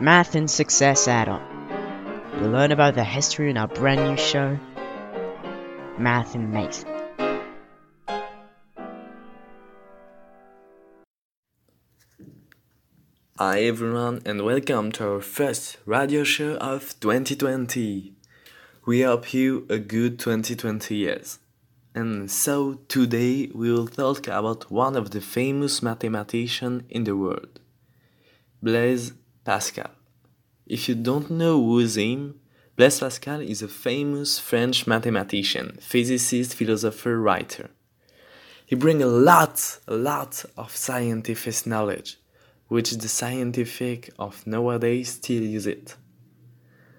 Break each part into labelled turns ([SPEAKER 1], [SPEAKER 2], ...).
[SPEAKER 1] Math and Success Add-on. You'll learn about the history in our brand new show, Math and Mason.
[SPEAKER 2] Hi everyone and welcome to our first radio show of 2020. We hope you a good 2020 years. And so today we will talk about one of the famous mathematicians in the world, Blaise Pascal. If you don't know who is him, Blaise Pascal is a famous French mathematician, physicist, philosopher, writer. He brings a lot, a lot of scientific knowledge which the scientific of nowadays still use it.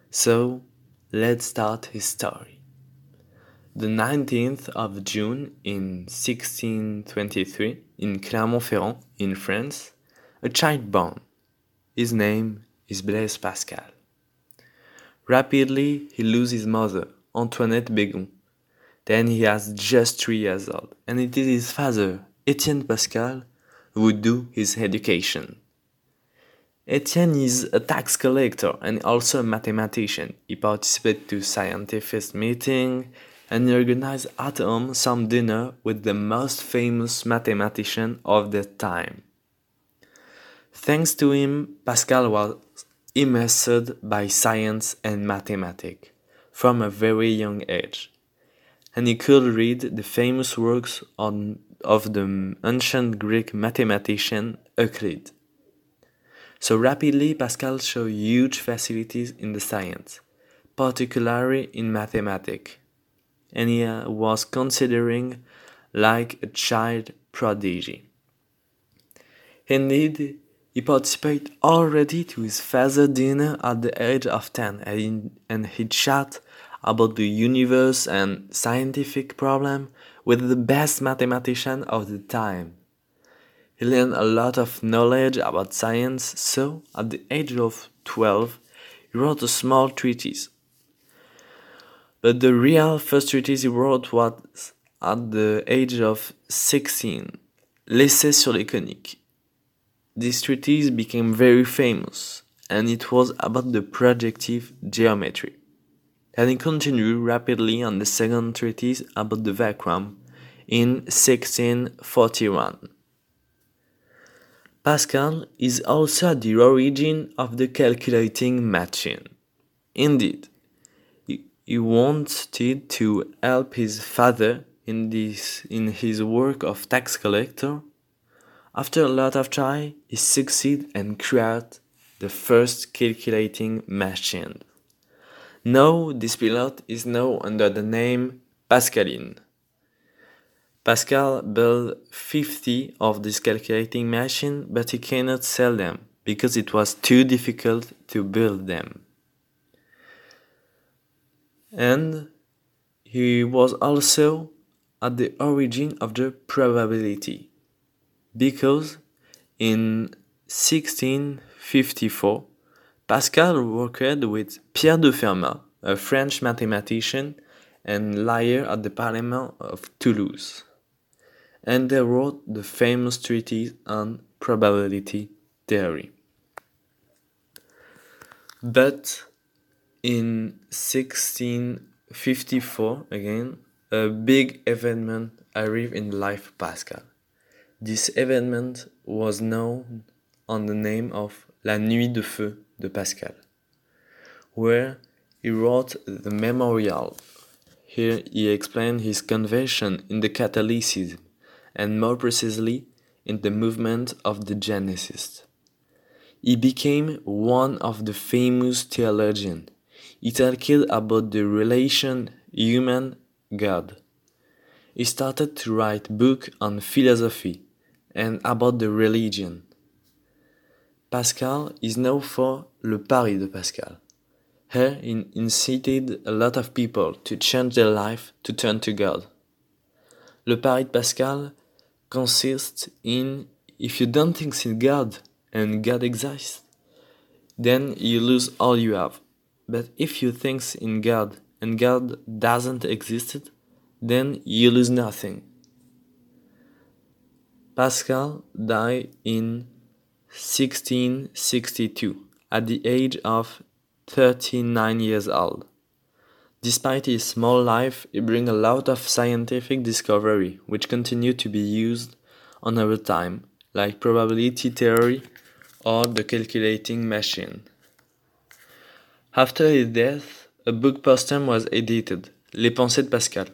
[SPEAKER 2] So, let's start his story. The 19th of June in 1623, in Clermont-Ferrand, in France, a child born. His name is Blaise Pascal. Rapidly, he loses his mother, Antoinette Bégon. Then he has just three years old, and it is his father, Etienne Pascal, would do his education. Etienne is a tax collector and also a mathematician. He participates to scientific meetings and he organized at home some dinner with the most famous mathematician of the time. Thanks to him, Pascal was immersed by science and mathematics from a very young age, and he could read the famous works on, of the ancient Greek mathematician Euclid. So rapidly, Pascal showed huge facilities in the science, particularly in mathematics, and he uh, was considering like a child prodigy. Indeed, he participated already to his father's dinner at the age of 10 and, and he chat about the universe and scientific problem with the best mathematician of the time. He learned a lot of knowledge about science, so at the age of 12, he wrote a small treatise. But the real first treatise he wrote was at the age of 16, L'essai sur les coniques. This treatise became very famous, and it was about the projective geometry. And he continued rapidly on the second treatise about the vacuum in 1641. Pascal is also the origin of the calculating machine. Indeed, he wanted to help his father in, this, in his work of tax collector. After a lot of try, he succeed and create the first calculating machine. Now this pilot is known under the name Pascaline. Pascal built 50 of this calculating machine, but he cannot sell them because it was too difficult to build them. And he was also at the origin of the probability because in 1654 Pascal worked with Pierre de Fermat, a French mathematician and lawyer at the Parliament of Toulouse and they wrote the famous treatise on probability theory. But in 1654, again, a big event arrived in the life of Pascal. This event was known on the name of La Nuit de Feu de Pascal, where he wrote the memorial. Here he explained his conversion in the Catholicism and more precisely in the movement of the Jansenists. He became one of the famous theologians. He talked about the relation human-God. He started to write books on philosophy and about the religion. Pascal is known for Le Pari de Pascal. He incited a lot of people to change their life to turn to God. Le Pari de Pascal consists in if you don't think in God and God exists, then you lose all you have. But if you think in God and God doesn't exist, then you lose nothing. Pascal died in 1662 at the age of 39 years old. Despite his small life, he brings a lot of scientific discovery which continue to be used on our time, like probability theory or the calculating machine. After his death, a book post-hume was edited, Les Pensées de Pascal.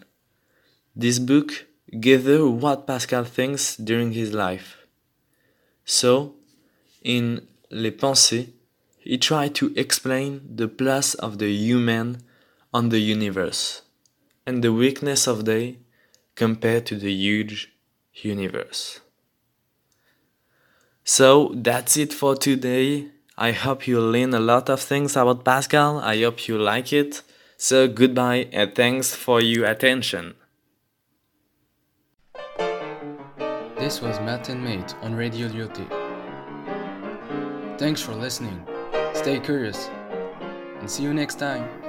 [SPEAKER 2] This book gathers what Pascal thinks during his life. So, in Les Pensées, he tried to explain the place of the human on the universe and the weakness of they compared to the huge universe. So that's it for today. I hope you learn a lot of things about Pascal. I hope you like it. So goodbye and thanks for your attention.
[SPEAKER 3] This was Matt and Mate on Radio Lyoté. Thanks for listening. Stay curious and see you next time.